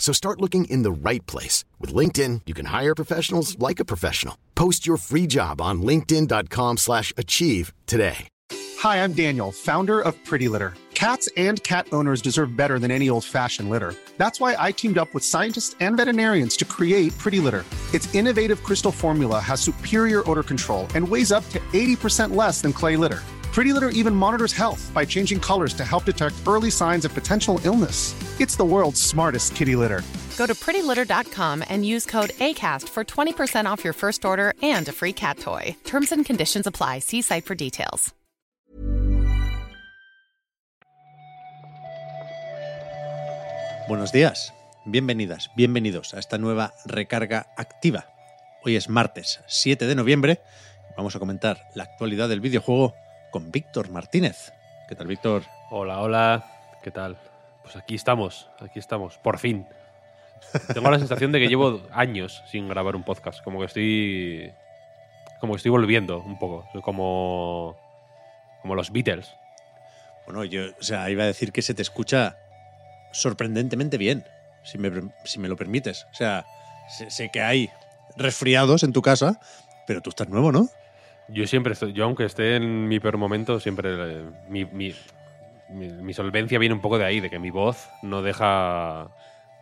So start looking in the right place. With LinkedIn, you can hire professionals like a professional. Post your free job on linkedin.com slash achieve today. Hi, I'm Daniel, founder of Pretty Litter. Cats and cat owners deserve better than any old-fashioned litter. That's why I teamed up with scientists and veterinarians to create Pretty Litter. Its innovative crystal formula has superior odor control and weighs up to 80% less than clay litter. Pretty Litter even monitors health by changing colors to help detect early signs of potential illness. It's the world's smartest kitty litter. Go to prettylitter.com and use code ACAST for 20% off your first order and a free cat toy. Terms and conditions apply. See site for details. Buenos días, bienvenidas, bienvenidos a esta nueva recarga activa. Hoy es martes 7 de noviembre. Vamos a comentar la actualidad del videojuego con Víctor Martínez. ¿Qué tal, Víctor? Hola, hola, ¿qué tal? Pues aquí estamos, aquí estamos, por fin. Tengo la sensación de que llevo años sin grabar un podcast, como que estoy como que estoy volviendo un poco, como como los Beatles. Bueno, yo, o sea, iba a decir que se te escucha sorprendentemente bien, si me, si me lo permites. O sea, sé, sé que hay resfriados en tu casa, pero tú estás nuevo, ¿no? Yo siempre estoy, yo aunque esté en mi peor momento, siempre eh, mi, mi- mi- mi solvencia viene un poco de ahí, de que mi voz no deja,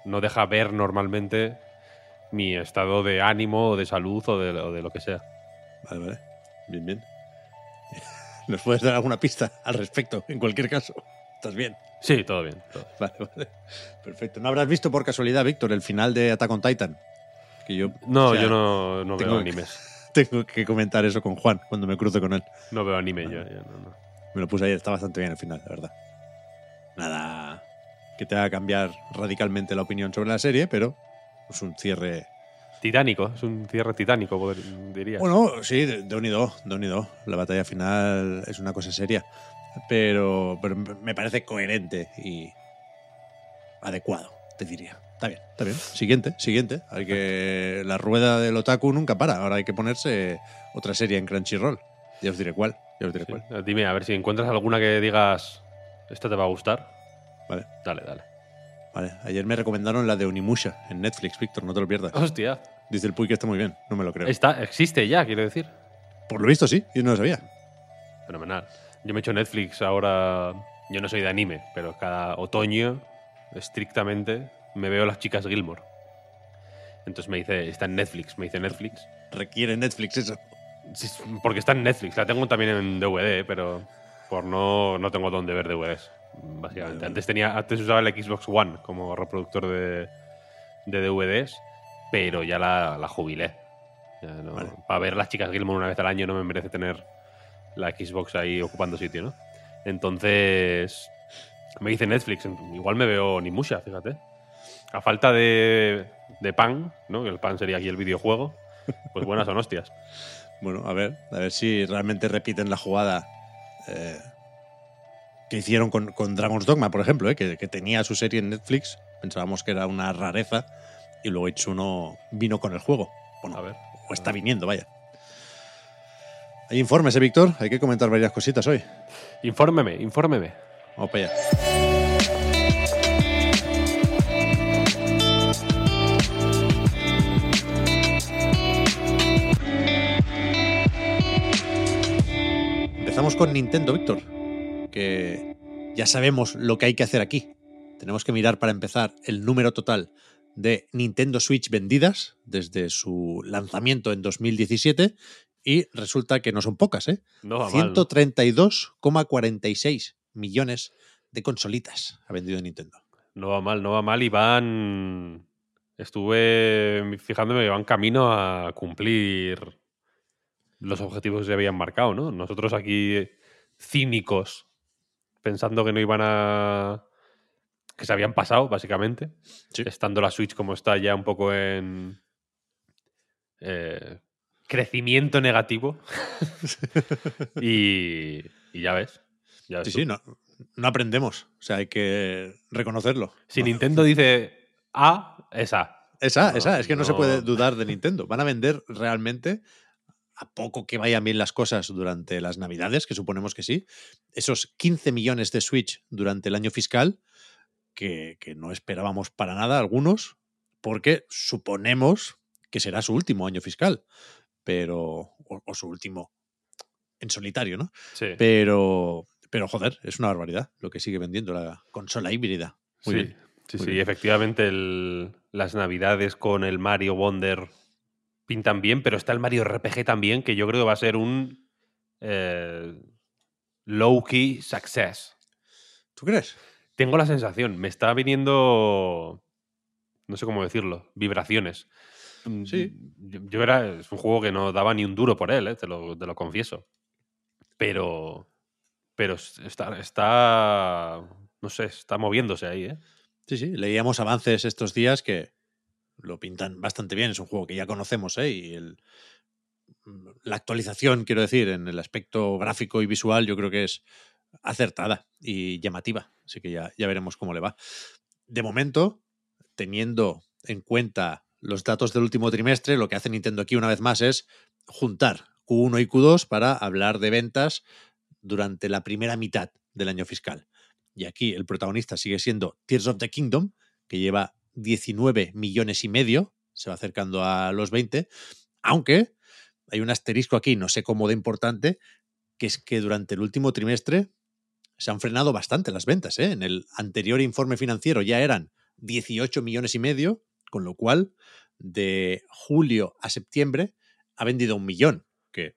no deja ver normalmente mi estado de ánimo o de salud o de, o de lo que sea. Vale, vale. Bien, bien. ¿Nos puedes dar alguna pista al respecto? En cualquier caso, ¿estás bien? Sí, todo bien. todo. Vale, vale. Perfecto. ¿No habrás visto por casualidad, Víctor, el final de Attack on Titan? Que yo, No, o sea, yo no, no tengo veo animes. Tengo que comentar eso con Juan cuando me cruce con él. No veo anime yo. yo no, no. Me lo puse ayer, está bastante bien el final, la verdad. Nada que te haga cambiar radicalmente la opinión sobre la serie, pero es un cierre. Titánico, es un cierre titánico, diría. Bueno, sí, de unido, de unido. La batalla final es una cosa seria, pero, pero me parece coherente y adecuado, te diría. Está bien, está bien. Siguiente, siguiente. Hay que la rueda del otaku nunca para. Ahora hay que ponerse otra serie en Crunchyroll. Ya os diré cuál. Ya os diré Sí. cuál. Dime, a ver si encuentras alguna que digas, esta te va a gustar. Vale. Dale, dale. Vale, ayer me recomendaron la de Onimusha en Netflix, Víctor, no te lo pierdas. Hostia. Dice el Puy que está muy bien, no me lo creo. Está, existe ya, quiero decir. Por lo visto sí, yo no lo sabía. Fenomenal. Yo me he hecho Netflix ahora. Yo no soy de anime, pero cada otoño, estrictamente, me veo las chicas Gilmore. Entonces me dice, está en Netflix, me dice Netflix. Requiere Netflix eso. Sí, Porque está en Netflix, la tengo también en DVD, pero por no, no tengo dónde ver DVDs, básicamente. Antes, tenía, antes usaba el Xbox One como reproductor de, de DVDs, pero ya la, la jubilé. Ya no- Vale. Para ver las chicas Gilmore una vez al año no me merece tener la Xbox ahí ocupando sitio, ¿no? Entonces, me dice Netflix, igual me veo ni mucha, fíjate. A falta de, de pan, ¿no? Que el pan sería aquí el videojuego, pues buenas son hostias. Bueno, a ver, a ver si realmente repiten la jugada eh, que hicieron con, con Dragon's Dogma, por ejemplo, eh, que, que tenía su serie en Netflix. Pensábamos que era una rareza y luego Itsuno vino con el juego. Bueno, A ver. o está viniendo, vaya. Hay informes, ¿eh, Víctor? Hay que comentar varias cositas hoy. Infórmeme, infórmeme. Vamos para allá. Empezamos con Nintendo, Víctor. Que ya sabemos lo que hay que hacer aquí. Tenemos que mirar para empezar el número total de Nintendo Switch vendidas desde su lanzamiento en 2017 y resulta que no son pocas, ¿eh? No va mal, ¿no? 132,46 millones de consolitas ha vendido Nintendo. No va mal, no va mal y van. Estuve fijándome que van camino a cumplir los objetivos que se habían marcado, ¿no? Nosotros aquí cínicos, pensando que no iban a. que se habían pasado, básicamente. Sí. Estando la Switch como está ya un poco en. eh, crecimiento negativo. y, y ya ves. ya ves Sí, tú. sí, no, no aprendemos. O sea, hay que reconocerlo. Si. Nintendo dice A, es A. Esa, No, esa, es que no, se no. puede dudar de Nintendo. Van a vender realmente, a poco que vayan bien las cosas durante las Navidades, que suponemos que sí, esos 15 millones de Switch durante el año fiscal, que, que no esperábamos para nada algunos, porque suponemos que será su último año fiscal, pero o, o su último en solitario, ¿no? Sí. Pero, pero joder, es una barbaridad lo que sigue vendiendo la consola híbrida. Muy sí, bien. sí, muy sí, bien. efectivamente el- las navidades con el Mario Wonder pintan bien, pero está el Mario RPG también, que yo creo que va a ser un eh, low-key success. ¿Tú crees? Tengo la sensación, me está viniendo, no sé cómo decirlo, vibraciones. Mm, Sí. Yo, yo era, es un juego que no daba ni un duro por él, eh, te, lo, te lo confieso. Pero, pero está, está, no sé, está moviéndose ahí, ¿eh? Sí, sí, leíamos avances estos días que lo pintan bastante bien. Es un juego que ya conocemos, ¿eh? Y el- la actualización, quiero decir, en el aspecto gráfico y visual, yo creo que es acertada y llamativa. Así que ya, ya veremos cómo le va. De momento, teniendo en cuenta los datos del último trimestre, lo que hace Nintendo aquí una vez más es juntar Q1 y Q2 para hablar de ventas durante la primera mitad del año fiscal. Y aquí el protagonista sigue siendo Tears of the Kingdom, que lleva 19 millones y medio, se va acercando a los 20, aunque hay un asterisco aquí, no sé cómo de importante, que es que durante el último trimestre se han frenado bastante las ventas. ¿eh? En el anterior informe financiero ya eran 18 millones y medio, con lo cual de julio a septiembre ha vendido un millón, que,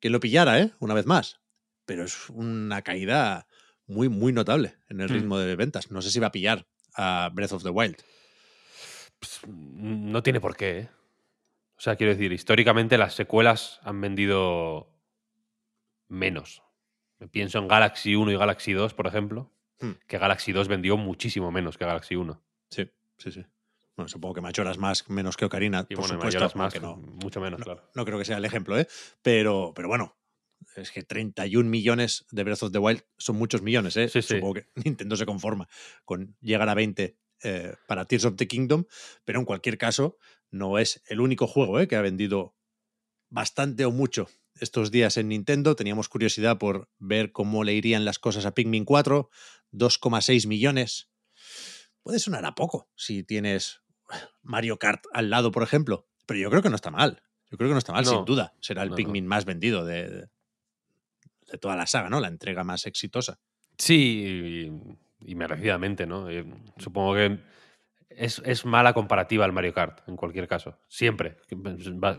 que lo pillara, ¿eh? una vez más. Pero es una caída muy, muy notable en el Hmm. ritmo de ventas. No sé si va a pillar a Breath of the Wild. Pues, no tiene por qué. ¿eh? O sea, quiero decir, históricamente las secuelas han vendido menos. Me Pienso en Galaxy 1 y Galaxy 2, por ejemplo, Hmm. que Galaxy 2 vendió muchísimo menos que Galaxy 1. Sí, sí, sí. Bueno, supongo que Machoras más, menos que Ocarina, Y por bueno, supuesto. Aunque no, mucho menos, no, claro. no creo que sea el ejemplo, ¿eh? Pero, pero bueno, es que 31 millones de Breath of the Wild son muchos millones, ¿eh? Sí, sí. Supongo que Nintendo se conforma con llegar a 20 eh, para Tears of the Kingdom, pero en cualquier caso, no es el único juego ¿eh? que ha vendido bastante o mucho estos días en Nintendo. Teníamos curiosidad por ver cómo le irían las cosas a Pikmin 4, 2,6 millones. Puede sonar a poco si tienes Mario Kart al lado, por ejemplo, pero yo creo que no está mal. Yo creo que no está mal, No. sin duda. Será el No, no. Pikmin más vendido de- de toda la saga, ¿no? La entrega más exitosa. Sí, y, merecidamente, ¿no? Eh, Supongo que es, es mala comparativa al Mario Kart, en cualquier caso. Siempre. Va-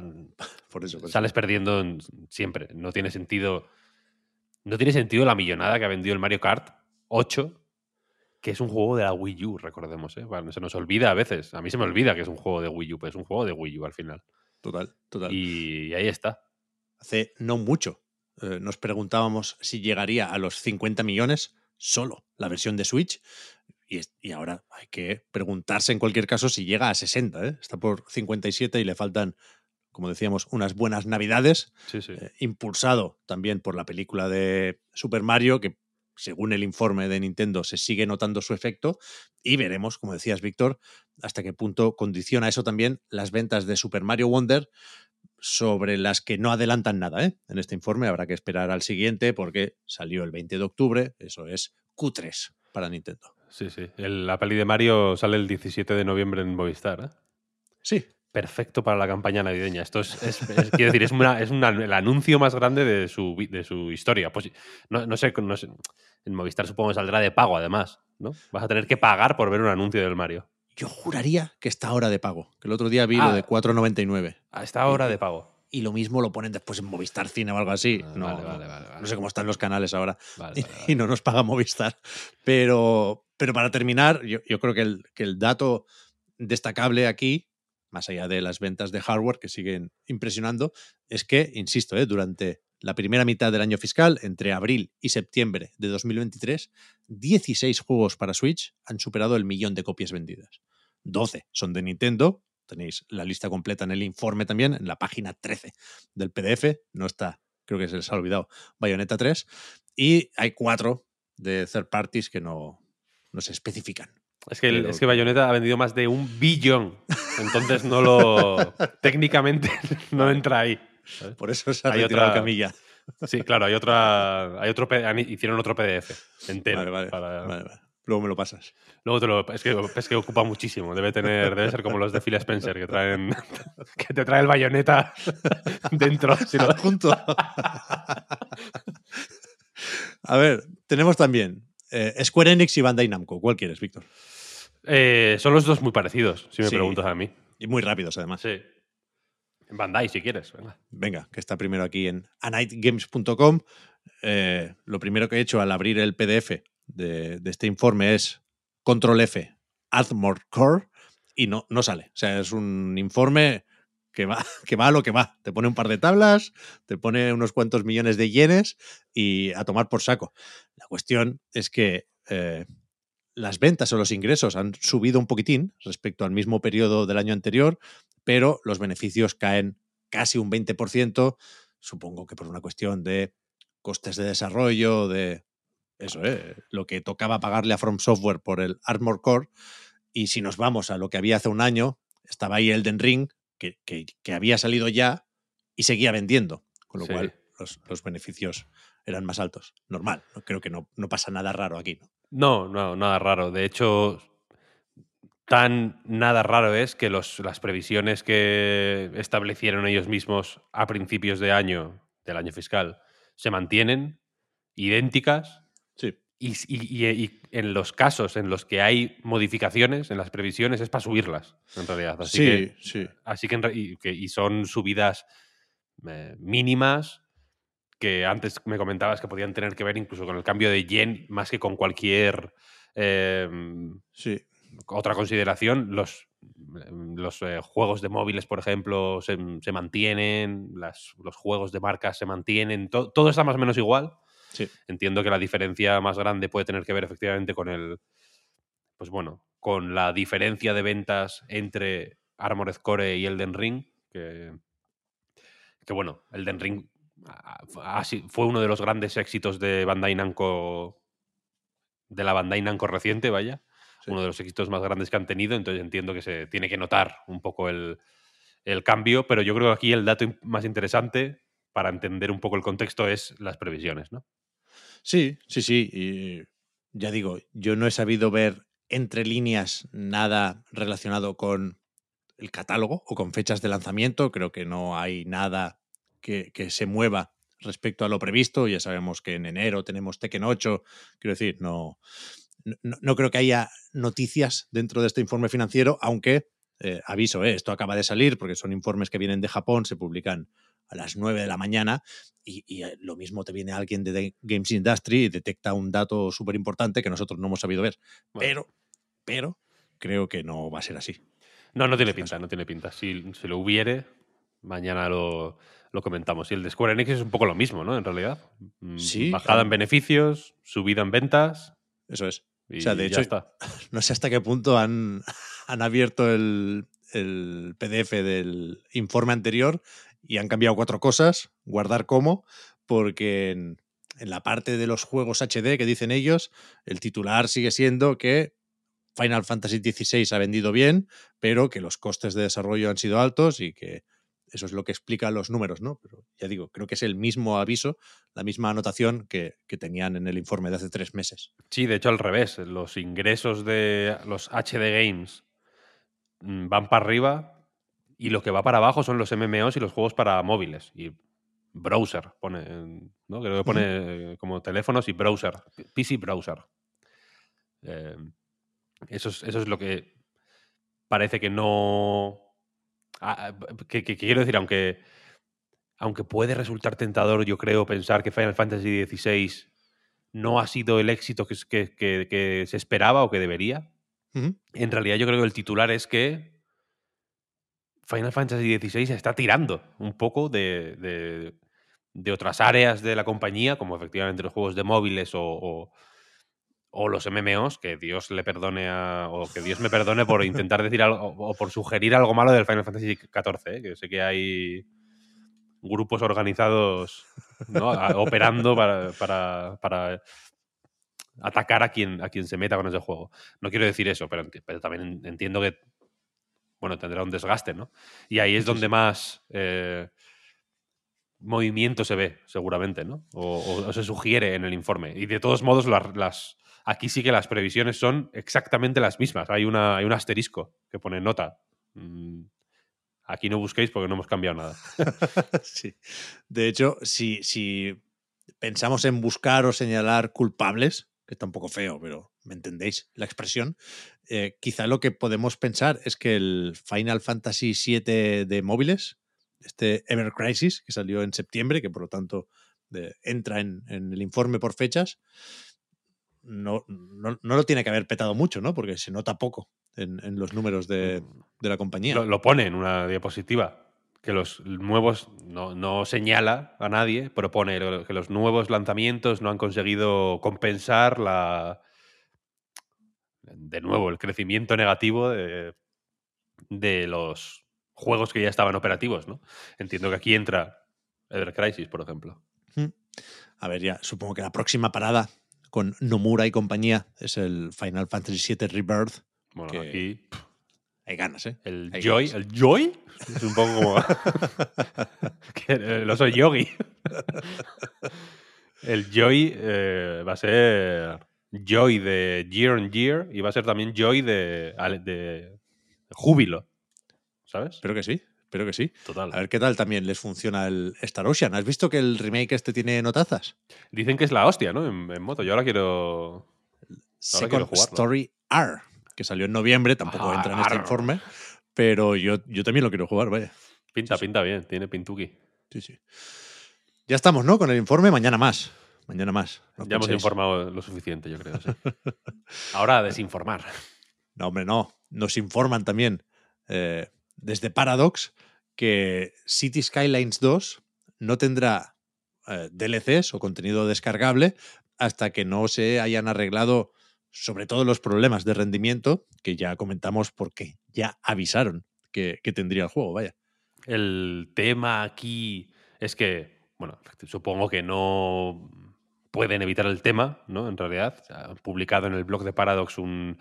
Por eso. por eso. sales perdiendo en- siempre. No tiene sentido. No tiene sentido la millonada que ha vendido el Mario Kart 8, que es un juego de la Wii U, recordemos. ¿eh? Bueno, se nos olvida a veces. A mí se me olvida que es un juego de Wii U, pero es un juego de Wii U al final. Total, total. Y ahí está. Hace no mucho eh, nos preguntábamos si llegaría a los 50 millones solo la versión de Switch. Y, y ahora hay que preguntarse en cualquier caso si llega a 60. ¿eh? Está por 57 y le faltan, como decíamos, unas buenas navidades. Sí, sí. eh, impulsado también por la película de Super Mario, que según el informe de Nintendo se sigue notando su efecto. Y veremos, como decías, Víctor, hasta qué punto condiciona eso también las ventas de Super Mario Wonder, sobre las que no adelantan nada ¿eh? en este informe. Habrá que esperar al siguiente porque salió el 20 de octubre, eso es Q3 para Nintendo. Sí, sí. El- la peli de Mario sale el 17 de noviembre en Movistar. ¿eh? Sí, Perfecto para la campaña navideña. Esto es, es- es- quiero decir, es, una- es una- el anuncio más grande de su, de su historia. Pues, no, no sé, no sé, en Movistar supongo que saldrá de pago, además. ¿no? Vas a tener que pagar por ver un anuncio del Mario. Yo juraría que está ahora de pago. Que el otro día vi lo Ah. de 4.99. A esta hora de pago. Y lo mismo lo ponen después en Movistar Cine o algo así. Ah, no, vale, no- vale, vale, vale. no sé cómo están los canales ahora. Vale, y, vale, y no nos paga Movistar. Pero, pero para terminar, yo, yo creo que el, que el dato destacable aquí, más allá de las ventas de hardware que siguen impresionando, es que, insisto, eh, durante la primera mitad del año fiscal, entre abril y septiembre de 2023, 16 juegos para Switch han superado el millón de copias vendidas. 12 son de Nintendo. Tenéis la lista completa en el informe también, en la página 13 del PDF. No está, creo que se les ha olvidado, Bayonetta 3. Y hay cuatro de third parties que no, no se especifican. Es que, el- es que Bayonetta ha vendido más de un billón. Entonces no lo. técnicamente no entra ahí. ¿Sabes? Por eso se ha Hay otra- camilla. Sí, claro, hay otra. Hay otro, hicieron otro PDF entero. Vale, vale, para- vale, vale. Luego me lo pasas. Luego te lo. Es que, es que ocupa muchísimo. Debe tener. Debe ser como los de Phil Spencer que traen. que te trae el bayoneta dentro. si Junto. A ver, tenemos también eh, Square Enix y Bandai Namco. ¿Cuál quieres, Víctor? Eh, son los dos muy parecidos, si me Sí. preguntas a mí. Y muy rápidos, además. Sí. En Bandai, si quieres. venga. Que está primero aquí en anightgames.com. Eh, lo primero que he hecho al abrir el PDF de, este informe es Control F, Armor Core, y no, no sale. O sea, es un informe que va, que va a lo que va. Te pone un par de tablas, te pone unos cuantos millones de yenes y a tomar por saco. La cuestión es que eh, las ventas o los ingresos han subido un poquitín respecto al mismo periodo del año anterior, pero los beneficios caen casi un 20%, supongo que por una cuestión de costes de desarrollo, de eso, ¿eh? lo que tocaba pagarle a From Software por el Armor Core. Y si nos vamos a lo que había hace un año, estaba ahí Elden Ring, que, que- que había salido ya y seguía vendiendo, con lo Sí. cual los, los beneficios eran más altos. Normal, no, creo que no, no pasa nada raro aquí. ¿no? No, no, nada raro. De hecho, tan nada raro es que los, las previsiones que establecieron ellos mismos a principios de año, del año fiscal, se mantienen idénticas Sí, y, y- y- en los casos en los que hay modificaciones en las previsiones es para subirlas, en realidad. Así sí, que, sí. así y, que- y son subidas eh, mínimas que antes me comentabas que podían tener que ver incluso con el cambio de yen más que con cualquier eh, sí. Otra consideración. Los, los eh, juegos de móviles, por ejemplo, se, se mantienen, las- los juegos de marcas se mantienen, to- todo está más o menos igual. Sí. Entiendo que la diferencia más grande puede tener que ver efectivamente con el, pues bueno, con la diferencia de ventas entre Armored Core y Elden Ring, que, que bueno, Elden Ring fue uno de los grandes éxitos de Bandai Namco, de la Bandai Namco reciente, vaya, Sí. uno de los éxitos más grandes que han tenido, entonces entiendo que se tiene que notar un poco el, el cambio, pero yo creo que aquí el dato más interesante para entender un poco el contexto es las previsiones, ¿no? Sí, sí, sí. Y ya digo, yo no he sabido ver entre líneas nada relacionado con el catálogo o con fechas de lanzamiento. Creo que no hay nada que, que se mueva respecto a lo previsto. Ya sabemos que en enero tenemos Tekken 8. Quiero decir, no, no, no creo que haya noticias dentro de este informe financiero, aunque eh, aviso, eh, esto acaba de salir porque son informes que vienen de Japón, se publican a las 9 de la mañana y, y, eh, lo mismo te viene alguien de The Games Industry y detecta un dato súper importante que nosotros no hemos sabido ver. Bueno. Pero, pero creo que no va a ser así. No, no tiene este pinta, caso. no tiene pinta. Si, si lo hubiere, mañana lo, lo comentamos. Y el de Square Enix es un poco lo mismo, ¿no? En realidad. Mm, Sí, Bajada en beneficios, subida en ventas. Eso es. Y O sea, de hecho, está. No sé hasta qué punto han, han abierto el, el PDF del informe anterior y han cambiado cuatro cosas, guardar como, porque en, en la parte de los juegos HD que dicen ellos, el titular sigue siendo que Final Fantasy XVI ha vendido bien, pero que los costes de desarrollo han sido altos y que eso es lo que explica los números, ¿no? Pero ya digo, creo que es el mismo aviso, la misma anotación que, que tenían en el informe de hace tres meses. Sí, de hecho al revés. Los ingresos de los HD Games mm, van para arriba y lo que va para abajo son los MMOs y los juegos para móviles. Y browser, pone, ¿no? Creo que pone como teléfonos y browser, PC browser. Eh, eso, es, eso es lo que parece que no. Ah, Que, que- que quiero decir, aunque, aunque puede resultar tentador, yo creo, pensar que Final Fantasy XVI no ha sido el éxito que, que- se esperaba o que debería, en realidad yo creo que el titular es que Final Fantasy XVI se está tirando un poco de, de- de otras áreas de la compañía, como efectivamente los juegos de móviles o, o- o los MMOs, que Dios le perdone a, o que Dios me perdone por intentar decir algo o, por sugerir algo malo del Final Fantasy XIV, ¿eh? que sé que hay grupos organizados ¿no? a- operando para, para- para atacar a quien, a quien se meta con ese juego. No quiero decir eso, pero, también en- entiendo que bueno, tendrá un desgaste, ¿no? Y ahí es donde más eh, movimiento se ve, seguramente, ¿no? O, o- o se sugiere en el informe. Y de todos modos, las, las- aquí sí que las previsiones son exactamente las mismas. Hay, una, un asterisco que pone nota. Mm, Aquí no busquéis porque no hemos cambiado nada. sí. De hecho, si, pensamos en buscar o señalar culpables, que está un poco feo, pero me entendéis la expresión, eh, quizá lo que podemos pensar es que el Final Fantasy VII de móviles, este Ever Crisis, que salió en septiembre, que por lo tanto entra en, en el informe por fechas, no, no, no lo tiene que haber petado mucho, ¿no? Porque se nota poco en, en los números de, de la compañía. Lo, lo pone en una diapositiva. Que los nuevos, no, no señala a nadie, pero pone que los nuevos lanzamientos no han conseguido compensar la. De nuevo, el crecimiento negativo de, de los juegos que ya estaban operativos, ¿no? Entiendo que aquí entra Ever Crisis, por ejemplo. A ver, ya supongo que la próxima parada con Nomura y compañía es el Final Fantasy VII Rebirth. Bueno, Que- aquí Hay ganas, ¿eh? el Hay Joy. ganas. ¿El Joy? Es un poco como. el oso yogi. El Joy eh, va a ser Joy de Year on Year y va a ser también Joy de, de júbilo. ¿Sabes? Espero que sí, espero que sí. Total. A ver qué tal también les funciona el Star Ocean. ¿Has visto que el remake este tiene notazas? Dicen que es la hostia, ¿no? En, en moto. Yo ahora quiero. jugarlo. Story R, que salió en noviembre, tampoco Ah, entra en este informe, pero yo, yo también lo quiero jugar, vaya. Pinta, pinta bien. Tiene pintuki. Sí, sí. Ya estamos, ¿no? Con el informe, mañana más. Mañana más. no Ya hemos informado lo suficiente, yo creo. sí. Ahora a desinformar. No, hombre, no. Nos informan también eh, desde Paradox que City Skylines 2 no tendrá eh, DLCs o contenido descargable hasta que no se hayan arreglado sobre todo los problemas de rendimiento que ya comentamos porque ya avisaron que, que tendría el juego, vaya. El tema aquí es que, bueno, supongo que no pueden evitar el tema, ¿no? En realidad, han publicado en el blog de Paradox un,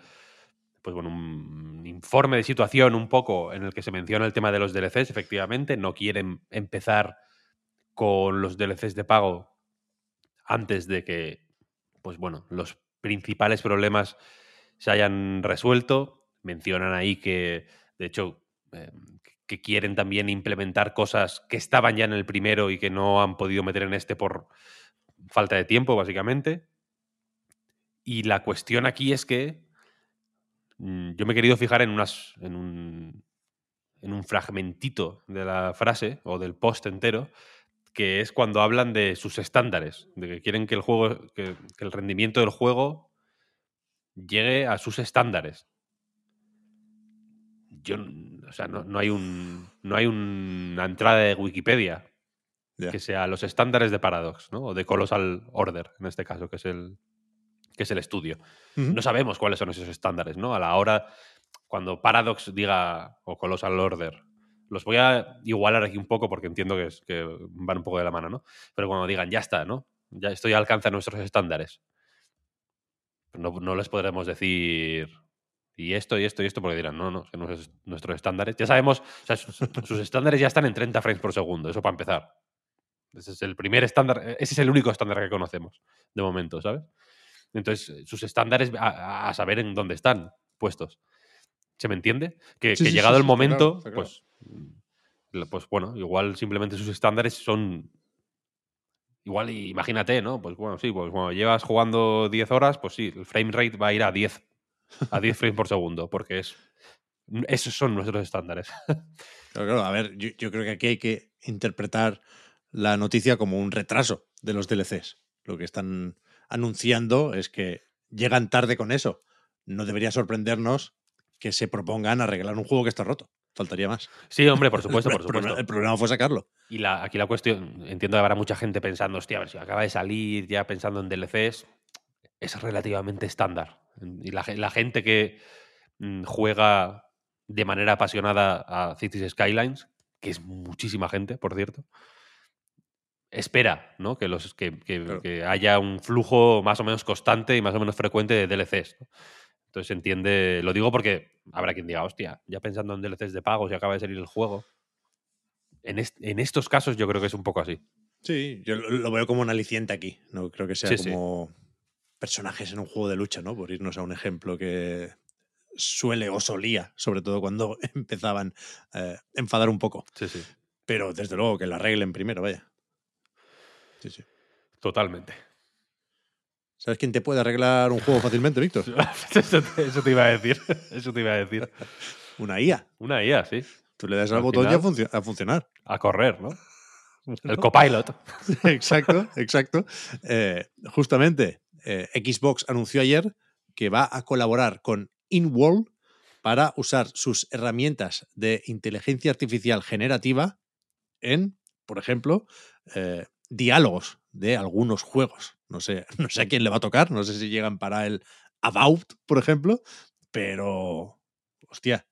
pues bueno, un informe de situación un poco en el que se menciona el tema de los DLCs. Efectivamente, no quieren empezar con los DLCs de pago antes de que, pues bueno, los principales problemas se hayan resuelto. Mencionan ahí que, de hecho, eh, que quieren también implementar cosas que estaban ya en el primero y que no han podido meter en este por falta de tiempo, básicamente. Y la cuestión aquí es que yo me he querido fijar en, unas, en, un, en un fragmentito de la frase o del post entero, que es cuando hablan de sus estándares, de que quieren que el juego, que, que el rendimiento del juego llegue a sus estándares. Yo, o sea, no, no hay un, no hay una entrada de Wikipedia que sea los estándares de Paradox, ¿no? O de Colossal Order, en este caso, que es el, que es el estudio. No sabemos cuáles son esos estándares, ¿no? A la hora, cuando Paradox diga, o Colossal Order, los voy a igualar aquí un poco porque entiendo que, es- que van un poco de la mano, ¿no? Pero cuando digan, ya está, ¿no? Ya esto ya alcanza nuestros estándares. No, no les podremos decir y esto y esto y esto porque dirán, no, no, que no es nuestros estándares. Ya sabemos, o sea, sus, sus estándares ya están en 30 frames por segundo, eso para empezar. Ese es el primer estándar, ese es el único estándar que conocemos de momento, ¿sabes? Entonces, eh, sus estándares a, saber en dónde están puestos. ¿Se me entiende? Que, Sí, que sí, llegado sí, el momento, claro. pues, mm, pues bueno, igual simplemente sus estándares son. Igual, imagínate, ¿no? Pues bueno, sí, pues cuando llevas jugando 10 horas, pues sí, el frame rate va a ir a 10, a 10 frames por segundo, porque es Esos son nuestros estándares. Claro, claro. A ver, yo, yo creo que aquí hay que interpretar la noticia como un retraso de los DLCs. Lo que están anunciando es que llegan tarde con eso. No debería sorprendernos que se propongan arreglar un juego que está roto. Faltaría más. Sí, hombre, por supuesto, por supuesto. El problema fue sacarlo. Y la, aquí la cuestión, entiendo que habrá mucha gente pensando, hostia, a ver si acaba de salir ya pensando en DLCs, es relativamente estándar. Y la, la gente que mm, juega de manera apasionada a Cities Skylines, que es muchísima gente, por cierto, espera ¿no? que, los, que, que- Claro. que haya un flujo más o menos constante y más o menos frecuente de DLCs. ¿no? Entonces se entiende, lo digo porque habrá quien diga, hostia, ya pensando en DLCs de pagos y acaba de salir el juego. En, est- en estos casos yo creo que es un poco así. Sí, yo lo, lo veo como un aliciente aquí. No creo que sea Sí, sí. como personajes en un juego de lucha, ¿no? Por irnos a un ejemplo que suele o solía, sobre todo cuando empezaban eh, a enfadar un poco. Sí, sí. Pero desde luego que la arreglen primero, vaya. Sí, sí. Totalmente. ¿Sabes quién te puede arreglar un juego fácilmente, Víctor? eso, te, eso te iba a decir. Eso te iba a decir. Una IA. Una IA, sí. Tú le das al, Al botón y a, final- funcio- a funcionar. A correr, ¿no? El copilot. exacto, exacto. Eh, justamente, eh, Xbox anunció ayer que va a colaborar con InWorld para usar sus herramientas de inteligencia artificial generativa en, por ejemplo, eh, diálogos de algunos juegos. No sé, no sé a quién le va a tocar, no sé si llegan para el About, por ejemplo, pero, hostia,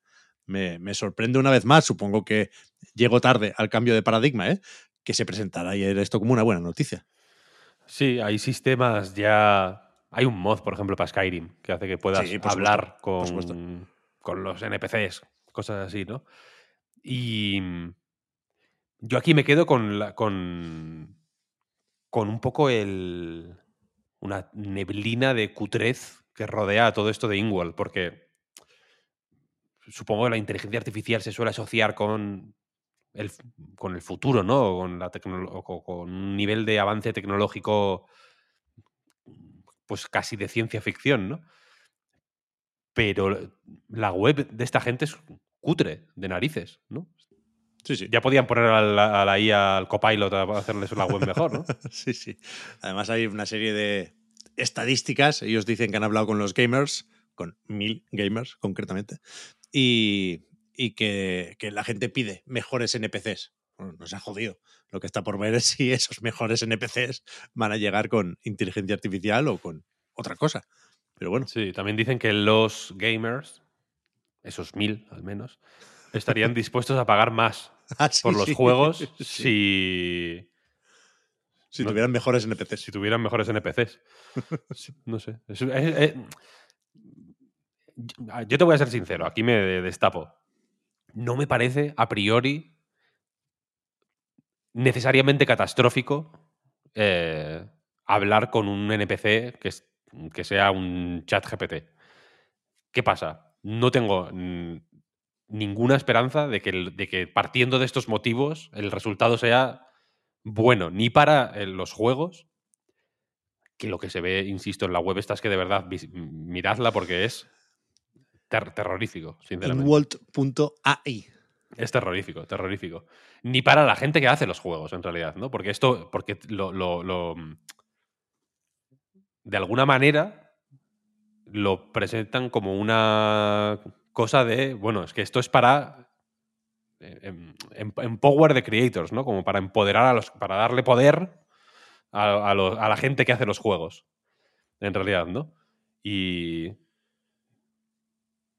me, me sorprende una vez más. Supongo que llego tarde al cambio de paradigma, ¿eh? que se presentará ayer esto como una buena noticia. Sí, hay sistemas ya. Hay un mod, por ejemplo, para Skyrim, que hace que puedas Sí, hablar supuesto, con, con los NPCs, cosas así, ¿no? Y yo aquí me quedo con, la- con, con un poco el, una neblina de cutrez que rodea todo esto de Ingwall, porque supongo que la inteligencia artificial se suele asociar con el, con el futuro, ¿no? O Con, la con un nivel de avance tecnológico pues casi de ciencia ficción, ¿no? Pero la web de esta gente es cutre, de narices, ¿no? Sí, sí. Ya podían poner a la, a la IA, al copilot, a hacerles la web mejor, ¿no? sí, sí. Además hay una serie de estadísticas. Ellos dicen que han hablado con los gamers, con mil gamers concretamente, y, y que, que la gente pide mejores NPCs. Bueno, nos ha jodido. Lo que está por ver es si esos mejores NPCs van a llegar con inteligencia artificial o con otra cosa. Pero bueno, Sí, también dicen que los gamers, esos mil al menos, estarían dispuestos a pagar más Ah, sí, por los sí. juegos si, si no- tuvieran mejores NPCs. si tuvieran mejores NPCs. No sé. Es- es- es- yo te voy a ser sincero, aquí me destapo. No me parece a priori necesariamente catastrófico eh, hablar con un NPC que, es- que sea un chat GPT. ¿Qué pasa? No tengo mm, ninguna esperanza de que, el- de que partiendo de estos motivos el resultado sea bueno, ni para eh, los juegos, que lo que se ve, insisto, en la web esta es que de verdad miradla porque es ter- terrorífico, sinceramente. Inwalt.ai. Es terrorífico, terrorífico. Ni para la gente que hace los juegos, en realidad, ¿no? Porque esto, porque lo, lo- lo- de alguna manera lo presentan como una cosa de, bueno, es que esto es para eh, em- em- empower the creators, ¿no? Como para empoderar a los, para darle poder a, a a la gente que hace los juegos, en realidad, ¿no? Y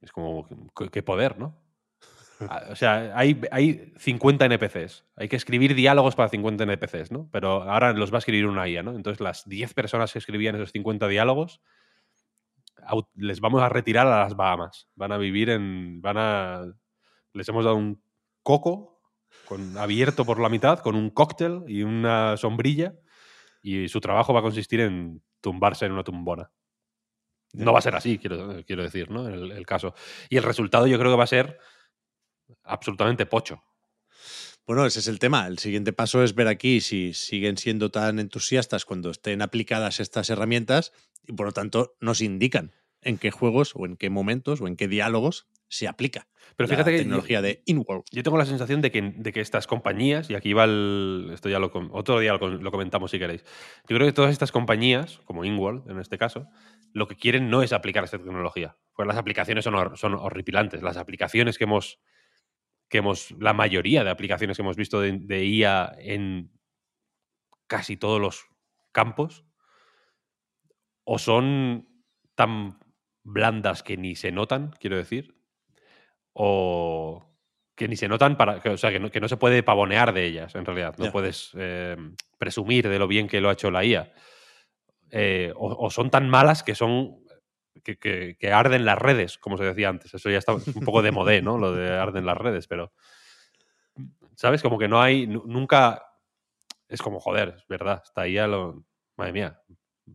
es como, ¿qué- poder, no? Ah, O sea, hay, hay 50 NPCs. Hay que escribir diálogos para 50 NPCs, ¿no? Pero ahora los va a escribir una IA, ¿no? Entonces, las 10 personas que escribían esos 50 diálogos les vamos a retirar a las Bahamas. Van a vivir en. Van a. Les hemos dado un coco con, abierto por la mitad, con un cóctel y una sombrilla. Y su trabajo va a consistir en tumbarse en una tumbona. No va a ser así, quiero, quiero decir, ¿no? El, el caso. Y el resultado yo creo que va a ser absolutamente pocho. Bueno, ese es el tema. El siguiente paso es ver aquí si siguen siendo tan entusiastas cuando estén aplicadas estas herramientas y por lo tanto nos indican en qué juegos o en qué momentos o en qué diálogos se aplica Pero la fíjate que yo- tecnología de InWorld. Yo tengo la sensación de que, de que estas compañías, y aquí va el. Esto ya lo, otro día lo, com- lo comentamos si queréis. Yo creo que todas estas compañías, como InWorld en este caso, lo que quieren no es aplicar esta tecnología. Porque las aplicaciones son, hor- son horripilantes. Las aplicaciones que hemos. que hemos. La mayoría de aplicaciones que hemos visto de, de IA en casi todos los campos. O son tan blandas que ni se notan, quiero decir o que ni se notan para que, o sea que no, que no se puede pavonear de ellas en realidad. No puedes eh, presumir de lo bien que lo ha hecho la IA Eh, o, o son tan malas que son que, arden las redes como se decía antes. Eso ya está es un poco de modé no lo de arden las redes pero sabes como que no hay nu- nunca es como joder es verdad está ahí a lo madre mía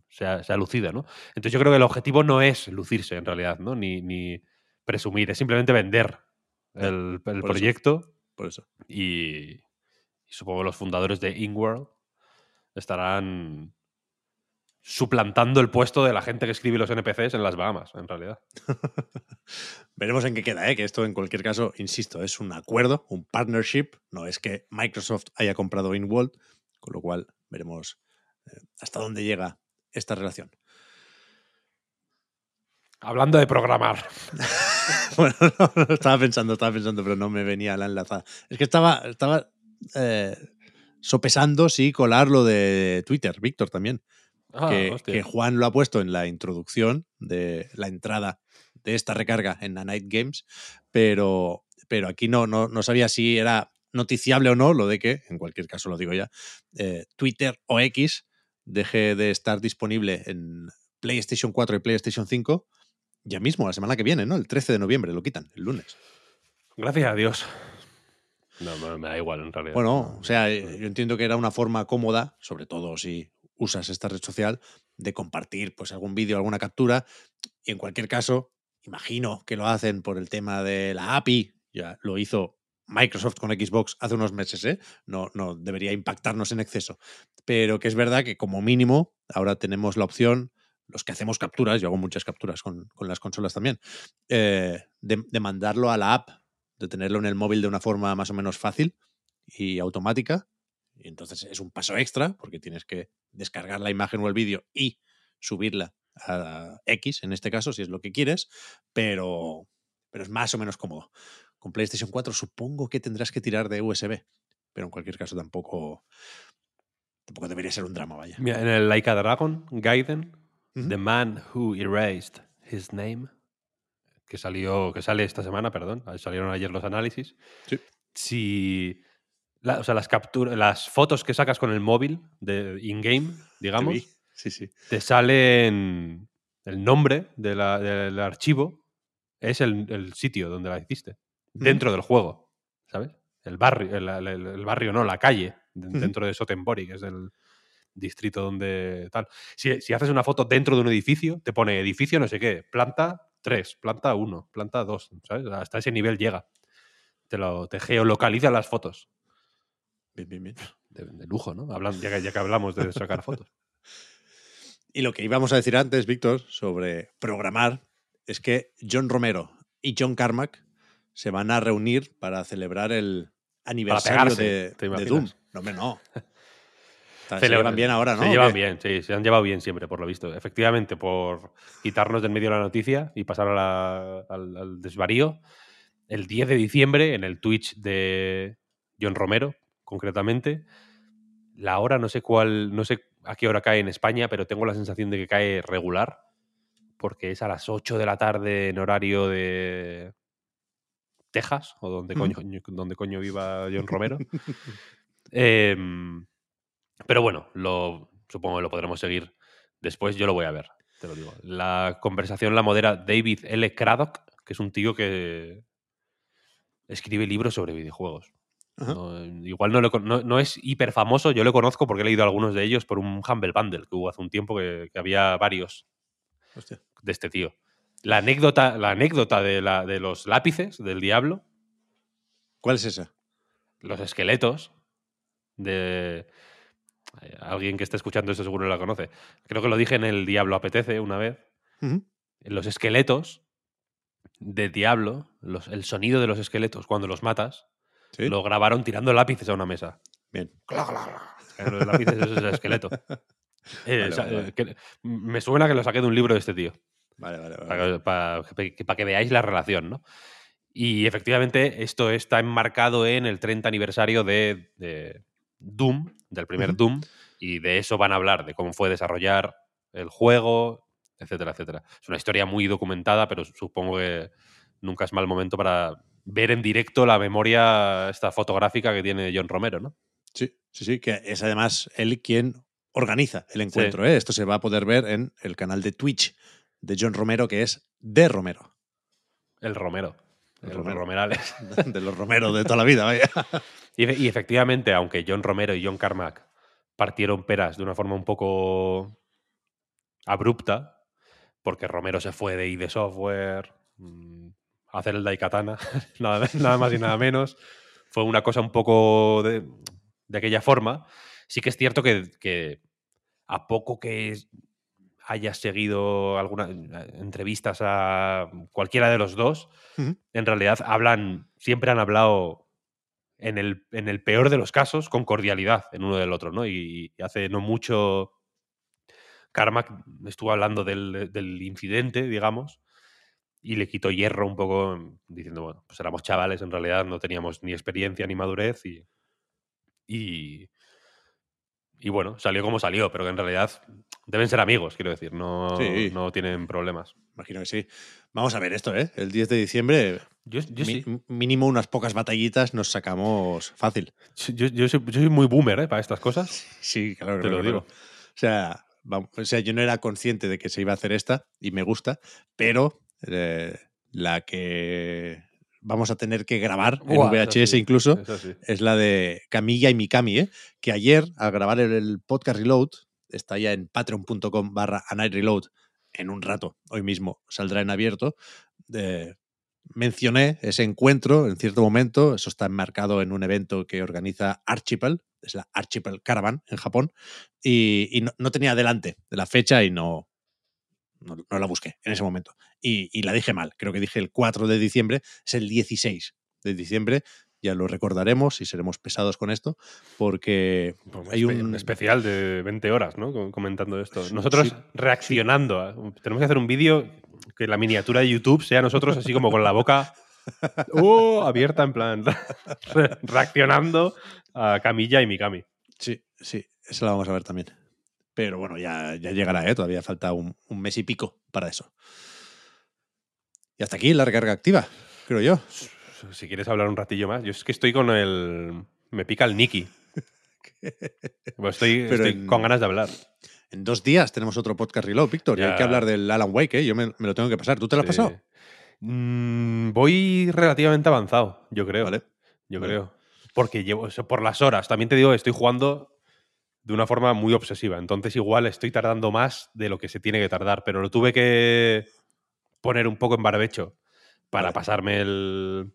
se ha, se ha lucido no entonces yo creo que el objetivo no es lucirse en realidad no ni, ni presumir es simplemente vender el, el por eso. proyecto Por eso. y, y supongo que los fundadores de InWorld estarán suplantando el puesto de la gente que escribe los NPCs en las Bahamas, en realidad. Veremos en qué queda, ¿eh? que esto en cualquier caso, insisto, es un acuerdo, un partnership, no es que Microsoft haya comprado InWorld, con lo cual veremos eh, hasta dónde llega esta relación. Hablando de programar. Bueno, no, no, estaba pensando, estaba pensando, pero no me venía la enlazada. Es que estaba, estaba eh, sopesando si colar lo de Twitter, Víctor también. Ah, que Juan lo ha puesto en la introducción de la entrada de esta recarga en la Night Games, pero, pero aquí no, no, no sabía si era noticiable o no lo de que, en cualquier caso lo digo ya, eh, Twitter o X deje de estar disponible en PlayStation 4 y PlayStation 5 ya mismo, la semana que viene, ¿no? El 13 de noviembre lo quitan, el lunes. Gracias a Dios. No, me, me da igual en realidad. Bueno, No, o sea, no. eh, yo entiendo que era una forma cómoda, sobre todo si usas esta red social, de compartir pues algún vídeo, alguna captura. Y en cualquier caso, imagino que lo hacen por el tema de la API. Ya lo hizo Microsoft con Xbox hace unos meses, ¿eh? No, no debería impactarnos en exceso. Pero que es verdad que como mínimo ahora tenemos la opción, los que hacemos capturas, yo hago muchas capturas con, con las consolas también, eh, de, mandarlo a la app, de tenerlo en el móvil de una forma más o menos fácil y automática. Y entonces es un paso extra porque tienes que descargar la imagen o el vídeo y subirla a X, en este caso, si es lo que quieres, pero, pero es más o menos cómodo. Con PlayStation 4 supongo que tendrás que tirar de USB, pero en cualquier caso tampoco, tampoco debería ser un drama, vaya. Mira, en el Like a Dragon, Gaiden. The Man Who Erased His Name, que salió, que sale esta semana, perdón, salieron ayer los análisis. Sí. Si la- o sea, las capturas, las fotos que sacas con el móvil de in-game, digamos, Te vi. Sí, sí. te salen el nombre de la- del archivo, es el, el sitio donde la hiciste, dentro del juego, ¿sabes? El barrio, el, el- el barrio no, la calle. Dentro de Sotenbori, que es el distrito donde tal. Si, si haces una foto dentro de un edificio, te pone edificio no sé qué, planta 3, planta 1, planta 2, ¿sabes? Hasta ese nivel llega. Te, lo, te geolocaliza las fotos. Bien, bien, bien. De, de lujo, ¿no? Hablan- ya, que, ya que hablamos de sacar fotos. Y lo que íbamos a decir antes, Víctor, sobre programar, es que John Romero y John Carmack se van a reunir para celebrar el aniversario pegarse, de, ¿te de? Doom. No, hombre, no. Se llevan bien ahora, ¿no? Se ¿O llevan qué? bien, sí, se han llevado bien siempre, por lo visto. Efectivamente, por quitarnos del medio la noticia y pasar a la- al, al desvarío, el 10 de diciembre, en el Twitch de John Romero, concretamente, la hora no sé cuál, no sé a qué hora cae en España, pero tengo la sensación de que cae regular, porque es a las 8 de la tarde en horario de Texas, o donde coño, donde coño viva John Romero. Em, pero bueno, lo, supongo que lo podremos seguir después. Yo lo voy a ver, te lo digo. La conversación la modera David L. Craddock, que es un tío que escribe libros sobre videojuegos. No, igual no, lo con- no, no es hiper famoso, yo lo conozco porque he leído algunos de ellos por un Humble Bundle que hubo hace un tiempo que, que había varios Hostia. de este tío. La anécdota, la anécdota de, la, de los lápices del diablo ¿Cuál es esa? los esqueletos de eh, alguien que esté escuchando esto seguro la conoce. Creo que lo dije en el Diablo apetece una vez. Los esqueletos de Diablo los- el sonido de los esqueletos cuando los matas, ¿Sí? lo grabaron tirando lápices a una mesa. Bien. Los lápices, eso es el esqueleto. Eh, Vale, o sea, vale, eh, vale. que- me suena que lo saqué de un libro de este tío. Vale, vale, vale. para que, para que- para que veáis la relación, ¿no? Y efectivamente, esto está enmarcado en el 30 aniversario de, de Doom, del primer. Doom, y de eso van a hablar, de cómo fue desarrollar el juego, etcétera, etcétera. Es una historia muy documentada, pero supongo que nunca es mal momento para ver en directo la memoria esta fotográfica que tiene John Romero, ¿no? Sí, sí, sí, que es además él quien organiza el encuentro. ¿eh? Esto se va a poder ver en el canal de Twitch de John Romero, que es de Romero. El Romero. El Romero. Romerales. De los Romero de toda la vida, vaya. Y, efe- y efectivamente, aunque John Romero y John Carmack partieron peras de una forma un poco abrupta, porque Romero se fue de ID Software mm, a hacer el Daikatana, nada, nada más y nada menos, fue una cosa un poco de, de aquella forma. Sí que es cierto que, que a poco que hayas seguido algunas entrevistas a cualquiera de los dos, en realidad hablan, siempre han hablado en el, en el peor de los casos con cordialidad en uno del otro, ¿no? Y, y hace no mucho Carmack estuvo hablando del, del incidente, digamos, y le quitó hierro un poco diciendo, bueno, pues éramos chavales, en realidad no teníamos ni experiencia ni madurez y, y, y bueno, salió como salió, pero que en realidad deben ser amigos, quiero decir, no, Sí. no tienen problemas. Imagino que sí. Vamos a ver esto, ¿eh? El 10 de diciembre, Yo, yo mi- sí. mínimo unas pocas batallitas nos sacamos fácil. Yo, yo soy, muy boomer ¿eh? para estas cosas. Sí, claro, Te lo claro. digo. O sea, vamos, o sea, yo no era consciente de que se iba a hacer esta y me gusta, pero eh, la que vamos a tener que grabar en VHS sí, incluso sí. es la de Camilla y Mikami, ¿eh? que ayer al grabar el, podcast Reload, está ya en patreon.com barra reload, en un rato, hoy mismo saldrá en abierto, eh, mencioné ese encuentro en cierto momento, eso está enmarcado en un evento que organiza Archipel, es la Archipel Caravan en Japón, y, y no, no tenía delante de la fecha y no, no, no la busqué en ese momento. Y, y la dije mal, creo que dije el 4 de diciembre, es el 16 de diciembre, ya lo recordaremos y seremos pesados con esto, porque Pues hay un... especial de 20 horas, ¿no? Com- Comentando esto. Nosotros Sí. reaccionando. tenemos que hacer un vídeo que la miniatura de YouTube sea nosotros así como con la boca ¡uh! abierta, en plan, re- reaccionando a Camilla y Mikami. Sí, sí, esa la vamos a ver también. Pero bueno, ya, ya llegará, ¿eh? todavía falta un, un mes y pico para eso. Y hasta aquí la recarga activa, creo yo. Si quieres hablar un ratillo más. Yo es que estoy con el... Me pica el Nicky. Pues estoy, Pero estoy en- con ganas de hablar. En dos días tenemos otro podcast reload, Víctor, y hay que hablar del Alan Wake, ¿eh? Yo me, me lo tengo que pasar. ¿Tú te lo has Sí. pasado? Mm, voy relativamente avanzado, yo creo. Vale. Yo Vale. creo. Porque llevo por las horas. También te digo, estoy jugando de una forma muy obsesiva. Entonces, igual estoy tardando más de lo que se tiene que tardar. Pero lo tuve que poner un poco en barbecho para Vale. pasarme el,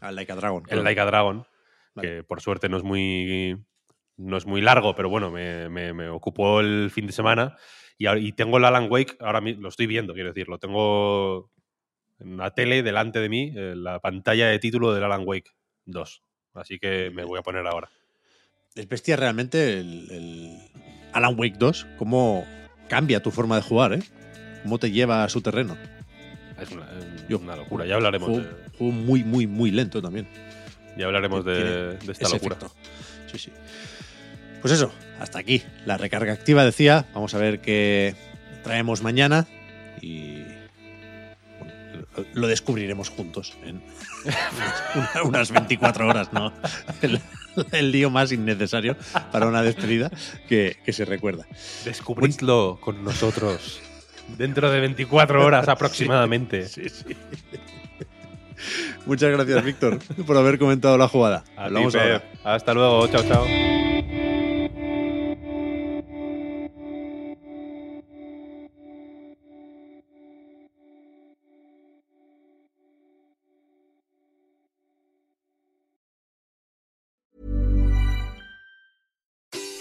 Al Like a Dragon. el claro. Like a Dragon. Vale. Que por suerte no es muy. No es muy largo, pero bueno, me, me- me ocupó el fin de semana. Y, tengo el Alan Wake, ahora lo estoy viendo, quiero decir, lo tengo en una tele delante de mí, eh, la pantalla de título del Alan Wake 2. Así que me voy a poner ahora. Es bestia realmente el, el Alan Wake 2, cómo cambia tu forma de jugar, ¿eh? Cómo te lleva a su terreno. Es una, locura. Ya hablaremos, Juego, de, juego muy, muy, muy lento también. ya hablaremos de, esta locura. efecto. Sí, sí. Pues eso, hasta aquí. La recarga activa decía. Vamos a ver qué traemos mañana y lo- descubriremos juntos en unas, unas 24 horas, ¿no? El, lío más innecesario para una despedida que, que se recuerda. Descubridlo con nosotros dentro de 24 horas aproximadamente. Sí, sí. Muchas gracias, Víctor, por haber comentado la jugada. A Hablamos ahora. Hasta luego. Chao, chao.